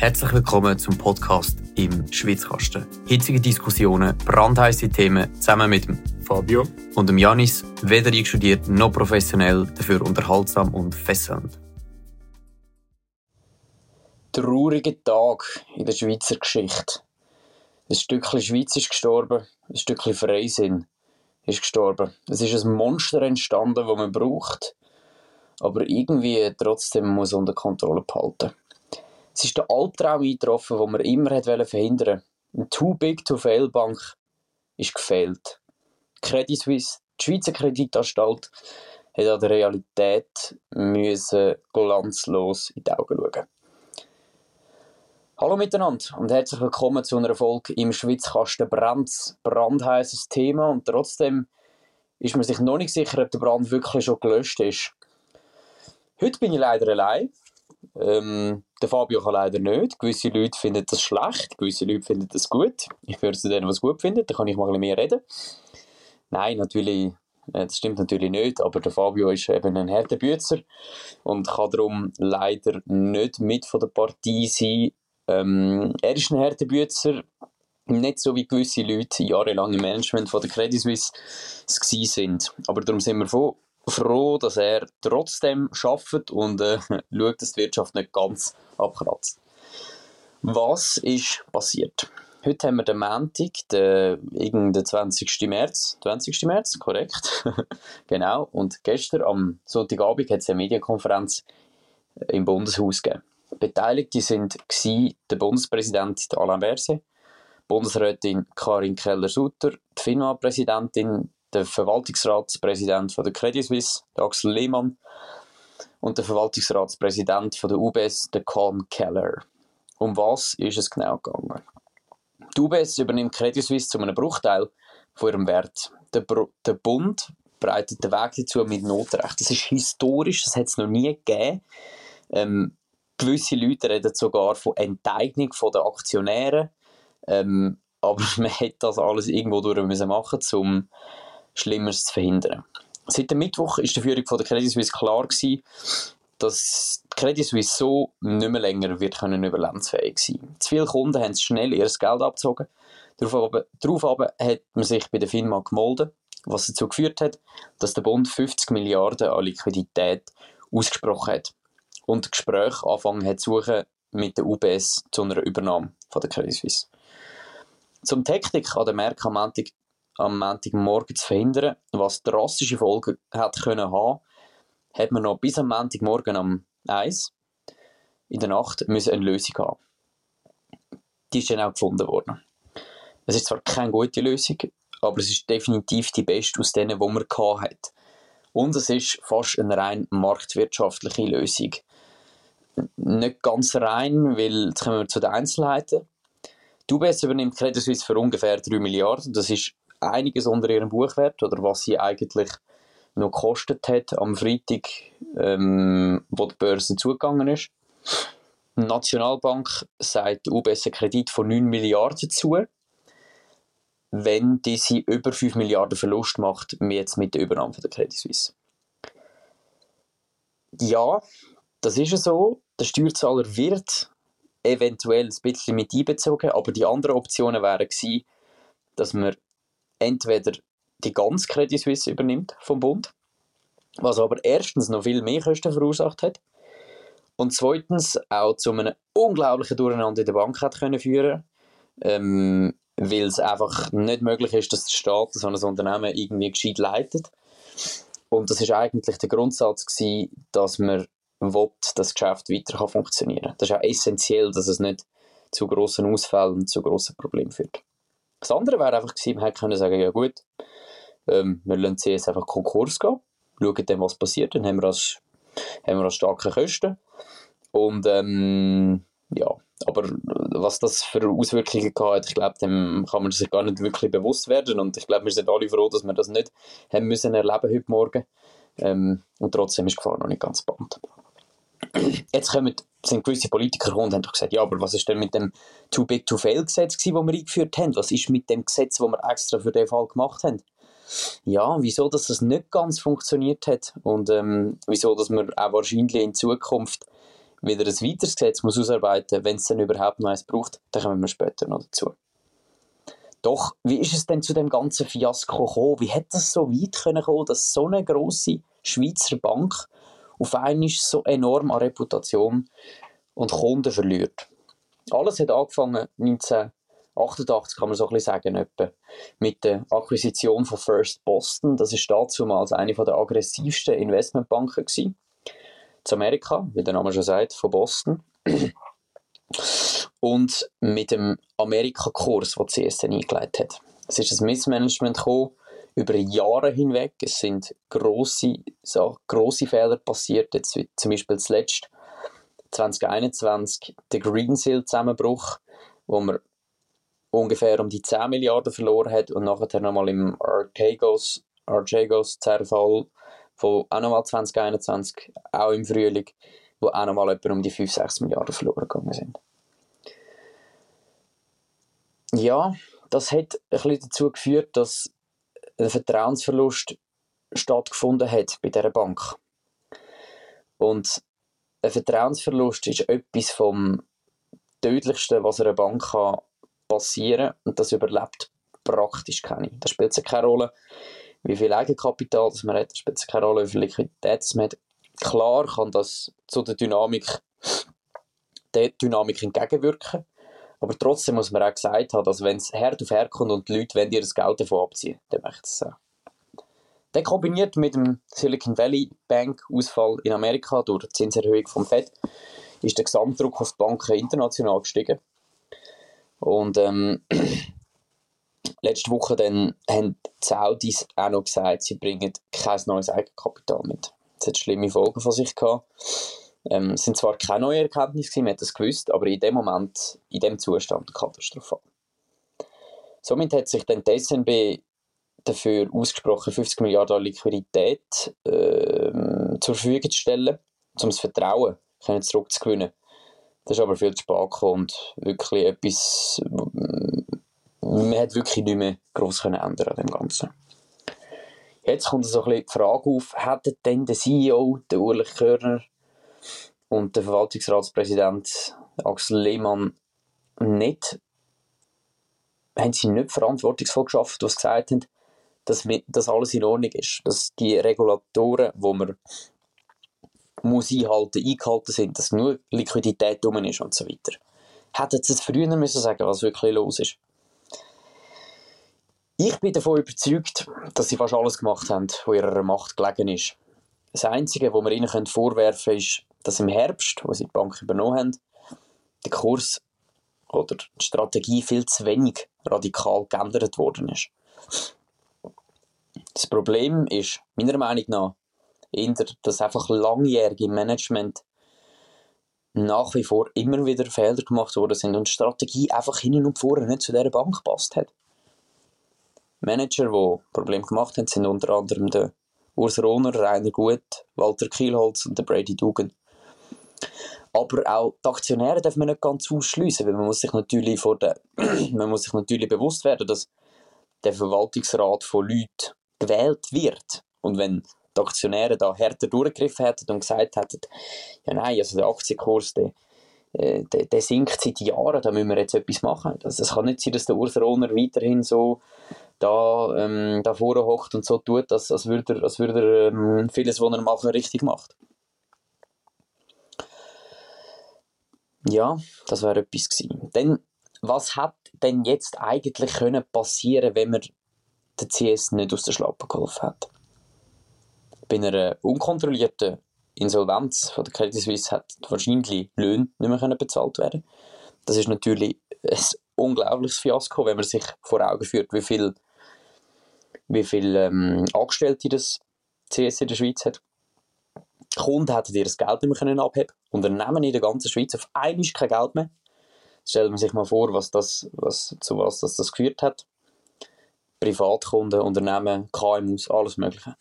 Herzlich willkommen zum Podcast im Schwitzkasten. Hitzige Diskussionen, brandheiße Themen zusammen mit dem Fabio und dem Janis, weder einstudiert noch professionell, dafür unterhaltsam und fesselnd. Trauriger Tag in der Schweizer Geschichte. Ein Stückchen Schweiz ist gestorben, ein Stückchen Freisinn ist gestorben. Es ist ein Monster entstanden, das man braucht, aber irgendwie trotzdem muss unter Kontrolle behalten. Es ist der Albtraum eingetroffen, den man immer hat verhindern Eine Too Big to Fail Bank ist gefehlt. Credit Suisse, die Schweizer Kreditanstalt, hat an der Realität müssen glanzlos in die Augen schauen. Hallo miteinander und herzlich willkommen zu einer Folge im Schwitzkasten Brands. Brandheißes Thema und trotzdem ist man sich noch nicht sicher, ob der Brand wirklich schon gelöscht ist. Heute bin ich leider allein. Ähm, der Fabio kann leider nicht. Gewisse Leute finden das schlecht, gewisse Leute finden das gut. Ich gehöre zu denen, die es gut finden. Da kann ich mal ein mehr reden. Nein, natürlich, äh, das stimmt natürlich nicht, aber der Fabio ist eben ein harter Bützer und kann darum leider nicht mit von der Partie sein. Ähm, er ist ein harter Bützer, nicht so wie gewisse Leute jahrelang im Management von der Credit Suisse sind. Aber darum sind wir froh, froh, dass er trotzdem schafft und äh, schaut, dass die Wirtschaft nicht ganz abkratzt. Was ist passiert? Heute haben wir den Montag, den, den 20. März. 20. März, korrekt. genau. Und gestern, am Sonntagabend, hat es eine Medienkonferenz im Bundeshaus gegeben. Beteiligte sind der Bundespräsident Alain Berset, Bundesrätin Karin Keller-Sutter, die FINMA-Präsidentin der Verwaltungsratspräsident von der Credit Suisse, der Axel Lehmann, und der Verwaltungsratspräsident von der UBS, der Colin Keller. Um was ist es genau gegangen? Die UBS übernimmt Credit Suisse zu einem Bruchteil von ihrem Wert. Der, der Bund breitet den Weg dazu mit Notrecht. Das ist historisch, das hat es noch nie gegeben. Ähm, gewisse Leute reden sogar von Enteignung der Aktionäre. Ähm, aber man hätte das alles irgendwo durch müssen machen, um Schlimmeres zu verhindern. Seit dem Mittwoch ist die Führung von der Credit Suisse klar gewesen, dass die Credit Suisse so nicht mehr länger wird können überlebensfähig sein. Zu viele Kunden haben schnell ihr Geld abgezogen. Darauf hat man sich bei der FINMA gemolden, was dazu geführt hat, dass der Bund 50 Milliarden an Liquidität ausgesprochen hat und Gespräche anfangen hat suchen mit der UBS zu einer Übernahme von der Credit Suisse. Zum Technik an der Märkte am Montag am Montagmorgen zu verhindern, was drastische Folgen hat können haben, hat man noch bis am Montagmorgen am 1 in der Nacht müssen eine Lösung haben. Die ist dann auch gefunden worden. Es ist zwar keine gute Lösung, aber es ist definitiv die beste aus denen, die man hat. Und es ist fast eine rein marktwirtschaftliche Lösung. Nicht ganz rein, weil jetzt kommen wir zu den Einzelheiten. Die UBS übernimmt Credit Suisse für ungefähr 3 Milliarden. Das ist einiges unter ihrem Buchwert oder was sie eigentlich noch gekostet hat am Freitag, ähm, wo die Börse zugegangen ist. Die Nationalbank sagt UBS einen Kredit von 9 Milliarden zu, wenn diese über 5 Milliarden Verlust macht, jetzt mit der Übernahme von der Credit Suisse. Ja, das ist so. Der Steuerzahler wird eventuell ein bisschen mit einbezogen, aber die anderen Optionen wären gewesen, dass man entweder die ganze Credit Suisse übernimmt vom Bund, was aber erstens noch viel mehr Kosten verursacht hat und zweitens auch zu einem unglaublichen Durcheinander in der Bank hat können führen ähm, weil es einfach nicht möglich ist, dass der Staat so ein Unternehmen irgendwie gescheit leitet. Und das ist eigentlich der Grundsatz gewesen, dass man will, dass das Geschäft weiter funktionieren kann. Das ist auch essentiell, dass es nicht zu grossen Ausfällen und zu grossen Problemen führt. Das andere wäre einfach gewesen, man hätte können sagen, ja gut, ähm, wir lassen sie einfach Konkurs gehen, schauen dann, was passiert, dann haben wir als, haben wir als starke Kosten. Und ähm, ja, aber was das für Auswirkungen hat, ich glaube, dem kann man sich gar nicht wirklich bewusst werden. Und ich glaube, wir sind alle froh, dass wir das nicht haben müssen erleben heute Morgen. Ähm, und trotzdem ist die Gefahr noch nicht ganz bekannt. Jetzt kommen, sind gewisse Politiker gekommen und haben doch gesagt, ja, aber was ist denn mit dem Too Big to Fail Gesetz das wir eingeführt haben? Was ist mit dem Gesetz, das wir extra für den Fall gemacht haben? Ja, wieso, dass das nicht ganz funktioniert hat und ähm, wieso, dass wir auch wahrscheinlich in Zukunft wieder ein weiteres Gesetz muss ausarbeiten, wenn es dann überhaupt noch eins braucht, dann kommen wir später noch dazu. Doch, wie ist es denn zu dem ganzen Fiasko gekommen? Wie hätte es so weit können kommen, dass so eine große Schweizer Bank auf einmal so enorm an Reputation und Kunden verliert? Alles hat angefangen 1988, kann man so ein bisschen sagen, etwa, mit der Akquisition von First Boston. Das ist damals eine der aggressivsten Investmentbanken gewesen. Zu Amerika, wie der Name schon sagt, von Boston. Und mit dem Amerika-Kurs, den CSN eingeleitet hat. Es ist ein Missmanagement gekommen, über Jahre hinweg. Es sind grosse, so, grosse Fehler passiert. Jetzt zum Beispiel zuletzt 2021 der Greensill-Zusammenbruch, wo man ungefähr um die 10 Milliarden verloren hat und nachher nochmal im Archegos, Archegos Zerfall von auch nochmal 2021, auch im Frühling, wo auch nochmal etwa um die 5, 6 Milliarden verloren gegangen sind. Ja, das hat ein bisschen dazu geführt, dass ein Vertrauensverlust stattgefunden hat bei dieser Bank. Und ein Vertrauensverlust ist etwas vom tödlichsten, was einer Bank passieren kann. Und das überlebt praktisch keine. Da spielt es keine Rolle, wie viel Eigenkapital das man hat. Da spielt es keine Rolle, wie viel Liquidität man hat. Klar kann das zu der Dynamik, der Dynamik entgegenwirken. Aber trotzdem muss man auch gesagt haben, dass wenn es hart auf hart kommt und die Leute wollen dir das Geld davon abziehen, dann ich es sagen. Dann kombiniert mit dem Silicon Valley Bank Ausfall in Amerika durch die Zinserhöhung vom Fed ist der Gesamtdruck auf die Banken international gestiegen. Und ähm, letzte Woche dann haben die Saudis auch noch gesagt, sie bringen kein neues Eigenkapital mit. Das hat schlimme Folgen von sich gehabt. Ähm, es sind zwar keine neuen Erkenntnisse, man hat das gewusst, aber in dem Moment, in dem Zustand katastrophal. Somit hat sich dann die SNB dafür ausgesprochen, 50 Milliarden Liquidität äh, zur Verfügung zu stellen, um das Vertrauen können zurückzugewinnen. Das ist aber viel zu spät gekommen und wirklich etwas, man hat wirklich nicht mehr gross können ändern an dem Ganzen. Jetzt kommt so ein bisschen die Frage auf, hätte denn der CEO, der Ulrich Körner und der Verwaltungsratspräsident Axel Lehmann nicht, haben sie nicht verantwortungsvoll geschafft, was gesagt haben, dass, dass alles in Ordnung ist, dass die Regulatoren, wo man muss einhalten, eingehalten sind, dass nur Liquidität drum ist und so weiter. Hätten sie es früher müssen sagen, was wirklich los ist. Ich bin davon überzeugt, dass sie fast alles gemacht haben, was ihrer Macht gelegen ist. Das Einzige, was wir ihnen vorwerfen können, ist, dass im Herbst, wo sie die Bank übernommen haben, der Kurs oder die Strategie viel zu wenig radikal geändert worden ist. Das Problem ist, meiner Meinung nach, eher, dass einfach langjährige Management nach wie vor immer wieder Fehler gemacht worden sind und die Strategie einfach hinten und vorne nicht zu dieser Bank gepasst hat. Manager, die Probleme gemacht haben, sind unter anderem der Urs Rohner, Rainer Gut, Walter Kielholz und der Brady Dugan. Aber auch die Aktionäre darf man nicht ganz ausschliessen, weil man muss sich natürlich vor der, man muss sich natürlich bewusst werden, dass der Verwaltungsrat von Leuten gewählt wird. Und wenn die Aktionäre da härter durchgegriffen hätten und gesagt hätten, ja nein, also der Aktienkurs, der, äh, der, der sinkt seit Jahren, da müssen wir jetzt etwas machen. Also es kann nicht sein, dass der Urs Rohner weiterhin so da, ähm, da vorne hockt und so tut, als, als würde er, als würde er ähm, vieles, was er macht, richtig macht. Ja, das wäre etwas gewesen. Denn was hat denn jetzt eigentlich können passieren, wenn man den CS nicht aus der Schlappe geholfen hat? Bei einer unkontrollierten Insolvenz von der Credit Suisse hat wahrscheinlich Löhne nicht mehr bezahlt werden. Das ist natürlich ein unglaubliches Fiasko, wenn man sich vor Augen führt, wie viel wie viele ähm, Angestellte das CS in der Schweiz hat. Kunden hätten ihr das Geld nicht mehr können abheben Unternehmen in der ganzen Schweiz auf einmal kein Geld mehr. Stellt man sich mal vor, was das, was, zu was das, das geführt hat. Privatkunden, Unternehmen, KMUs, alles Mögliche.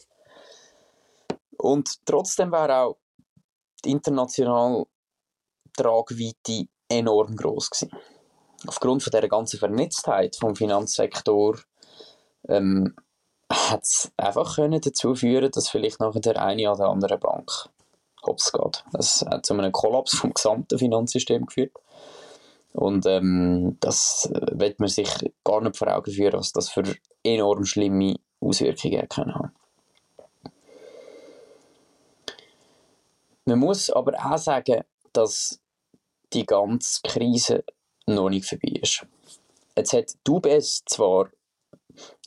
Und trotzdem wäre auch die internationale Tragweite enorm groß gewesen. Aufgrund von dieser ganzen Vernetztheit vom Finanzsektor ähm, hat es einfach können dazu führen dass vielleicht nachher der eine oder andere Bank hops geht. Das hat zu einem Kollaps vom gesamten Finanzsystem geführt. Und ähm, das äh, wird man sich gar nicht vor Augen führen, was das für enorm schlimme Auswirkungen können haben. Man muss aber auch sagen, dass die ganze Krise noch nicht vorbei ist. Jetzt hat die UBS zwar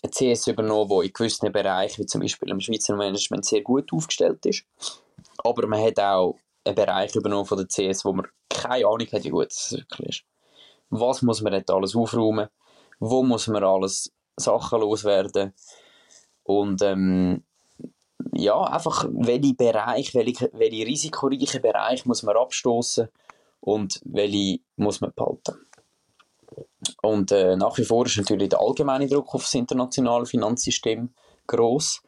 CS übernommen, das in gewissen Bereichen, wie zum Beispiel im Schweizer Management, sehr gut aufgestellt ist. Aber man hat auch einen Bereich übernommen von der CS, wo man keine Ahnung hat, wie gut es wirklich ist. Was muss man dort alles aufräumen? Wo muss man alles Sachen loswerden? Und ähm, ja, einfach welche Bereich, welche, welche risikoreichen Bereich muss man abstoßen und welche muss man behalten. Und äh, nach wie vor ist natürlich der allgemeine Druck auf das internationale Finanzsystem groß.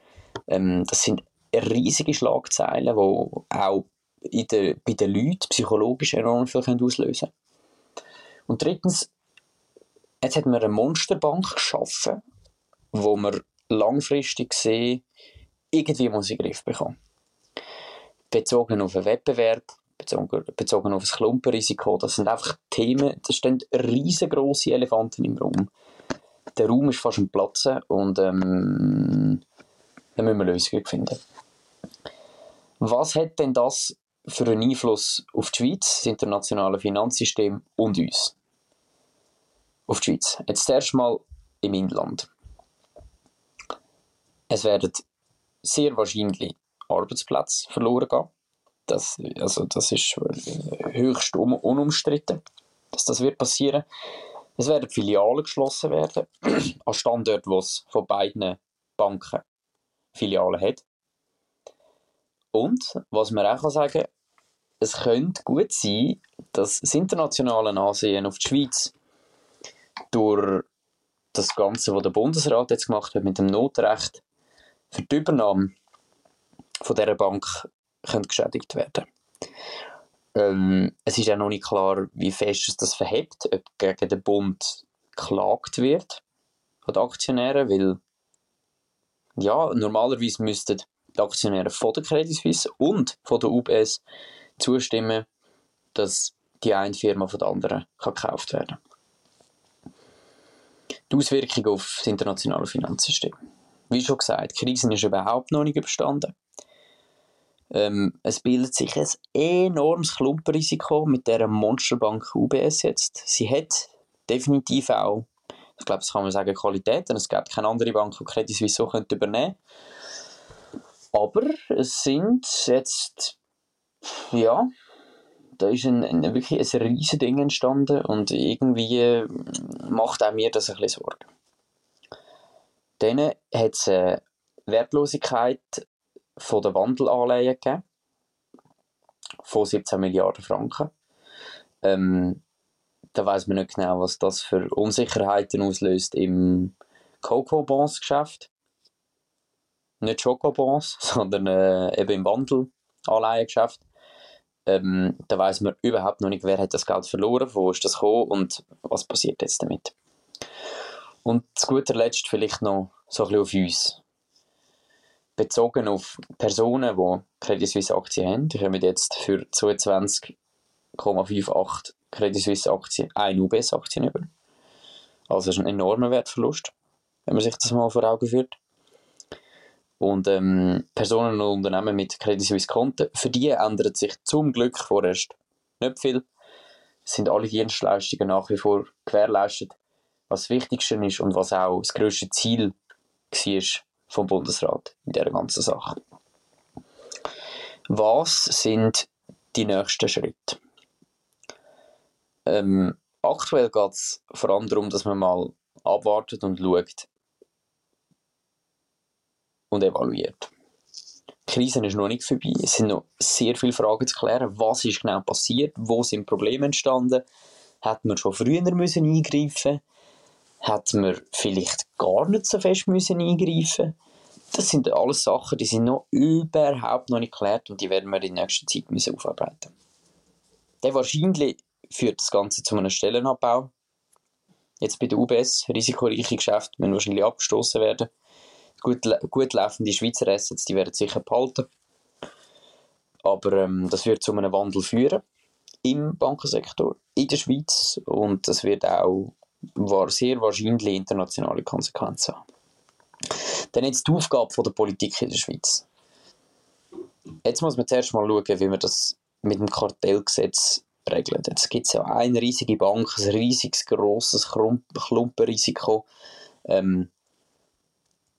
Ähm, das sind riesige Schlagzeilen, die auch in der, bei den Leuten psychologisch enorm viel auslösen können. Und drittens, jetzt hat man eine Monsterbank geschaffen, wo man langfristig sehen, irgendwie muss in den Griff bekommen. Bezogen auf einen Wettbewerb, bezogen, bezogen auf das Klumpenrisiko, das sind einfach Themen, das stehen riesengroße Elefanten im Raum. Der Raum ist fast am Platzen und ähm, da müssen wir Lösungen finden. Was hat denn das für einen Einfluss auf die Schweiz, das internationale Finanzsystem und uns? Auf die Schweiz. Jetzt zuerst mal im Inland. Es werden sehr wahrscheinlich Arbeitsplätze verloren gehen. Das, also das ist höchst un unumstritten, dass das wird passieren. Es werden Filialen geschlossen werden, an Standorten, wo es von beiden Banken Filialen hat. Und, was man auch sagen kann, es könnte gut sein, dass das internationale Ansehen auf die Schweiz durch das Ganze, was der Bundesrat jetzt gemacht hat mit dem Notrecht für die Übernahme von dieser Bank könnte geschädigt werden. Ähm, es ist ja noch nicht klar, wie fest es das verhebt, ob gegen den Bund geklagt wird von den Aktionären, weil ja, normalerweise müssten die Aktionäre von der Credit Suisse und von der UBS zustimmen, dass die eine Firma von der anderen kann gekauft werden. Die Auswirkungen auf das internationale Finanzsystem. Wie schon gesagt, die Krise ist überhaupt noch nicht überstanden. Ähm, es bildet sich ein enormes Klumpenrisiko mit der Monsterbank UBS jetzt. Sie hat definitiv auch, ich glaube, das kann man sagen, Qualitäten. Es gibt keine andere Bank, die Credit Suisse so könnte übernehmen Aber es sind jetzt, ja, da ist ein, ein, wirklich ein riesiges Ding entstanden und irgendwie macht auch mir das ein bisschen Sorgen. Dann hat es eine Wertlosigkeit von der Wandelanleihen gegeben, von 17 Milliarden Franken. Ähm, da weiß man nicht genau, was das für Unsicherheiten auslöst im Coco-Bonds-Geschäft. Nicht Schokobons, sondern äh, eben im Wandelanleihengeschäft. Ähm, da weiß man überhaupt noch nicht, wer hat das Geld verloren, wo ist das gekommen und was passiert jetzt damit. Und zu guter Letzt vielleicht noch so ein bisschen auf uns bezogen auf Personen, die Credit Suisse Aktien haben, die kommen jetzt für 22,58 Credit Suisse Aktien eine UBS Aktien über. Also ist ein enormer Wertverlust, wenn man sich das mal vor Augen führt. Und ähm, Personen und Unternehmen mit Credit Suisse Konten, für die ändert sich zum Glück vorerst nicht viel. Es sind alle Dienstleistungen nach wie vor gewährleistet. Was das Wichtigste ist und was auch das grösste Ziel war vom Bundesrat in dieser ganzen Sache. Was sind die nächsten Schritte? Ähm, aktuell geht es vor allem darum, dass man mal abwartet und schaut und evaluiert. Die Krise ist noch nicht vorbei. Es sind noch sehr viele Fragen zu klären. Was ist genau passiert? Wo sind Probleme entstanden? Hätte man schon früher müssen eingreifen Hätte man vielleicht gar nicht so fest müssen eingreifen Das sind alles Sachen, die sind noch überhaupt noch nicht geklärt und die werden wir in nächster Zeit müssen aufarbeiten Dann wahrscheinlich führt das Ganze zu einem Stellenabbau. Jetzt bei der UBS, risikoreiche Geschäfte, müssen wahrscheinlich abgestoßen werden. Gut, gut laufende Schweizer Assets, die werden sicher behalten. Aber ähm, das wird zu einem Wandel führen im Bankensektor in der Schweiz und das wird auch war sehr wahrscheinlich internationale Konsequenzen. Dann jetzt die Aufgabe von der Politik in der Schweiz. Jetzt muss man zuerst mal schauen, wie man das mit dem Kartellgesetz regelt. Jetzt gibt es ja eine riesige Bank, ein riesiges, grosses Klumpenrisiko. Ähm,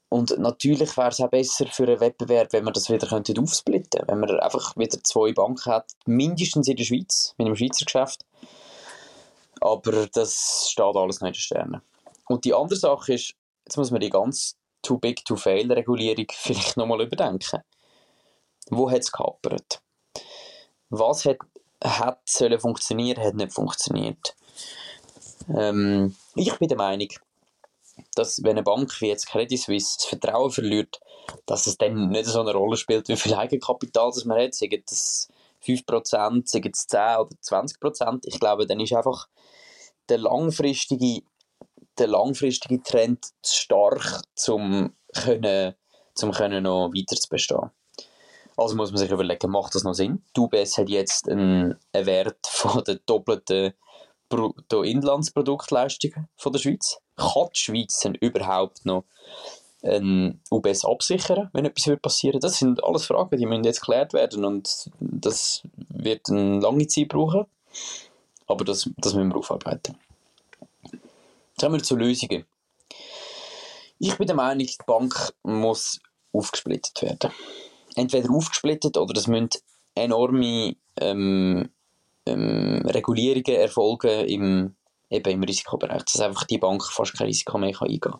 und natürlich wäre es auch besser für einen Wettbewerb, wenn man das wieder könnte aufsplitten könnte. Wenn man einfach wieder zwei Banken hat, mindestens in der Schweiz, mit einem Schweizer Geschäft. Aber das steht alles noch in den Sternen. Und die andere Sache ist, jetzt muss man die ganz Too Big to Fail Regulierung vielleicht nochmal überdenken. Wo hat es gehapert? Was hat, hat sollen funktionieren, hat nicht funktioniert? Ähm, ich bin der Meinung, dass wenn eine Bank wie jetzt Credit Suisse das Vertrauen verliert, dass es dann nicht so eine Rolle spielt, wie viel Eigenkapital das man hat, sagen das 5%, sagen es 10 oder 20%. Ich glaube, dann ist einfach der langfristige, der langfristige Trend zu stark, um können, zum können noch weiter zu bestehen. Also muss man sich überlegen, macht das noch Sinn? Die UBS hat jetzt einen, einen Wert von der doppelten Bruttoinlandsproduktleistung von der Schweiz. Kann die Schweiz denn überhaupt noch ein UBS absichern, wenn etwas passieren? Das sind alles Fragen, die müssen jetzt geklärt werden und das wird eine lange Zeit brauchen. Aber das, das müssen wir aufarbeiten. Jetzt kommen wir zu Lösungen. Ich bin der Meinung, die Bank muss aufgesplittet werden. Entweder aufgesplittet oder es müssen enorme ähm, ähm, Regulierungen erfolgen im, eben im Risikobereich, dass einfach die Bank fast kein Risiko mehr eingehen kann.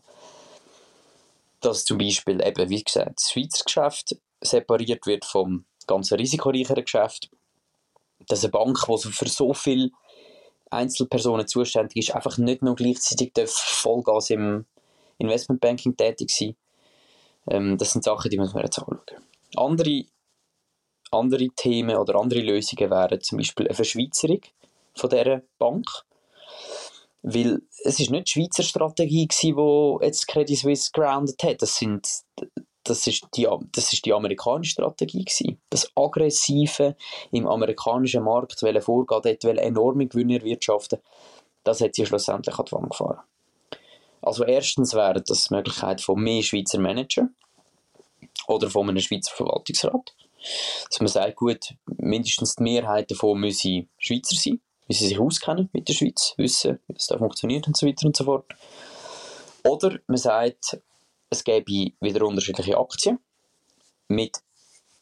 Dass zum Beispiel eben, wie gesagt, das Schweizer Geschäft separiert wird vom ganzen risikoreicheren Geschäft. Dass eine Bank, die für so viele Einzelpersonen zuständig ist, einfach nicht nur gleichzeitig Vollgas im Investmentbanking tätig sein. Ähm, das sind Sachen, die müssen wir jetzt anschauen. Andere andere Themen oder andere Lösungen wären zum Beispiel eine Verschweizerung von dieser Bank. Weil es ist nicht die Schweizer Strategie die jetzt Credit Suisse grounded hat. Das, sind, das, ist die, das ist die amerikanische Strategie gewesen. Das Aggressive im amerikanischen Markt vorgehen, dort enorme Gewinne erwirtschaften, das hat sie schlussendlich an die Wand gefahren. Also erstens wäre das die Möglichkeit von mehr Schweizer Manager oder von einem Schweizer Verwaltungsrat dass man sagt, gut, mindestens die Mehrheit davon müssen Schweizer sein, müssen sich auskennen mit der Schweiz, wissen, wie das da funktioniert und so weiter und so fort. Oder man sagt, es gäbe wieder unterschiedliche Aktien mit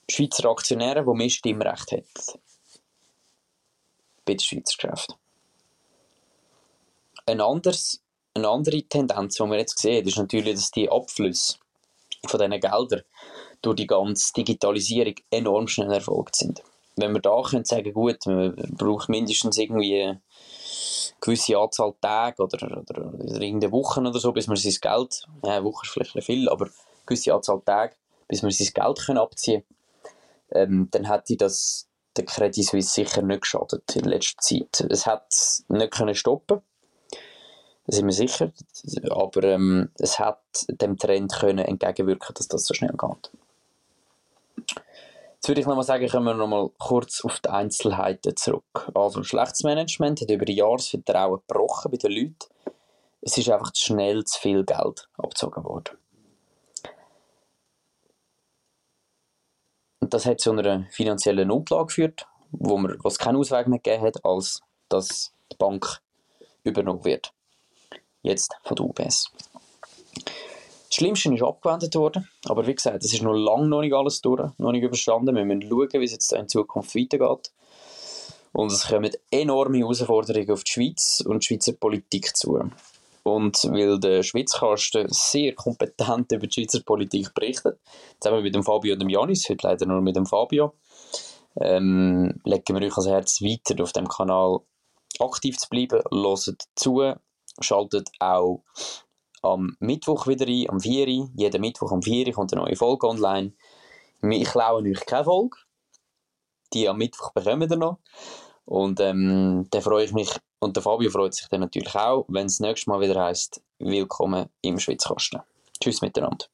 Schweizer Aktionären, die mehr Stimmrecht hätten. Bei den Schweizer Geschäften. Ein anderes, eine andere Tendenz, die wir jetzt sehen, ist natürlich, dass die Abflüsse von diesen Geldern durch die ganze Digitalisierung enorm schnell erfolgt sind. Wenn wir da können sagen, gut, man braucht mindestens irgendwie gewisse Anzahl Tage oder, oder, oder irgendeine Wochen oder so, bis man sein Geld, ja, eine Woche ist vielleicht viel, aber eine gewisse Anzahl Tage, bis man sein Geld können abziehen ähm, dann hätte das der Credit Suisse sicher nicht geschadet in letzter Zeit. Es hat nicht können stoppen da sind wir sicher, aber ähm, es hat dem Trend können entgegenwirken, dass das so schnell geht. Jetzt würde ich nochmal sagen, kommen wir nochmal kurz auf die Einzelheiten zurück. Also, schlechtes Management hat über Jahre das Vertrauen gebrochen bei den Leuten. Es ist einfach zu schnell zu viel Geld abgezogen worden. Und das hat zu einer finanziellen Notlage geführt, wo man, was keinen Ausweg mehr gegeben hat, als dass die Bank übernommen wird. Jetzt von der UBS. Das Schlimmste ist abgewendet worden, aber wie gesagt, es ist noch lange noch nicht alles durch, noch nicht überstanden. Wir müssen schauen, wie es jetzt in Zukunft weitergeht. Und es kommen enorme Herausforderungen auf die Schweiz und die Schweizer Politik zu. Und weil der Schweizkasten sehr kompetent über die Schweizer Politik berichtet, zusammen mit dem Fabio und dem Janis, heute leider nur mit dem Fabio, ähm, legen wir euch ans Herz, weiter auf dem Kanal aktiv zu bleiben, hört zu, schaltet auch am Mittwoch wieder ein, am 4 Uhr. Jeden Mittwoch am 4 Uhr kommt eine neue Folge online. Ich klaue euch keine Folge. Die am Mittwoch bekommen wir noch. Und ähm, dann freue ich mich, und der Fabio freut sich dann natürlich auch, wenn es nächstes Mal wieder heisst, willkommen im Schwitzkasten. Tschüss miteinander.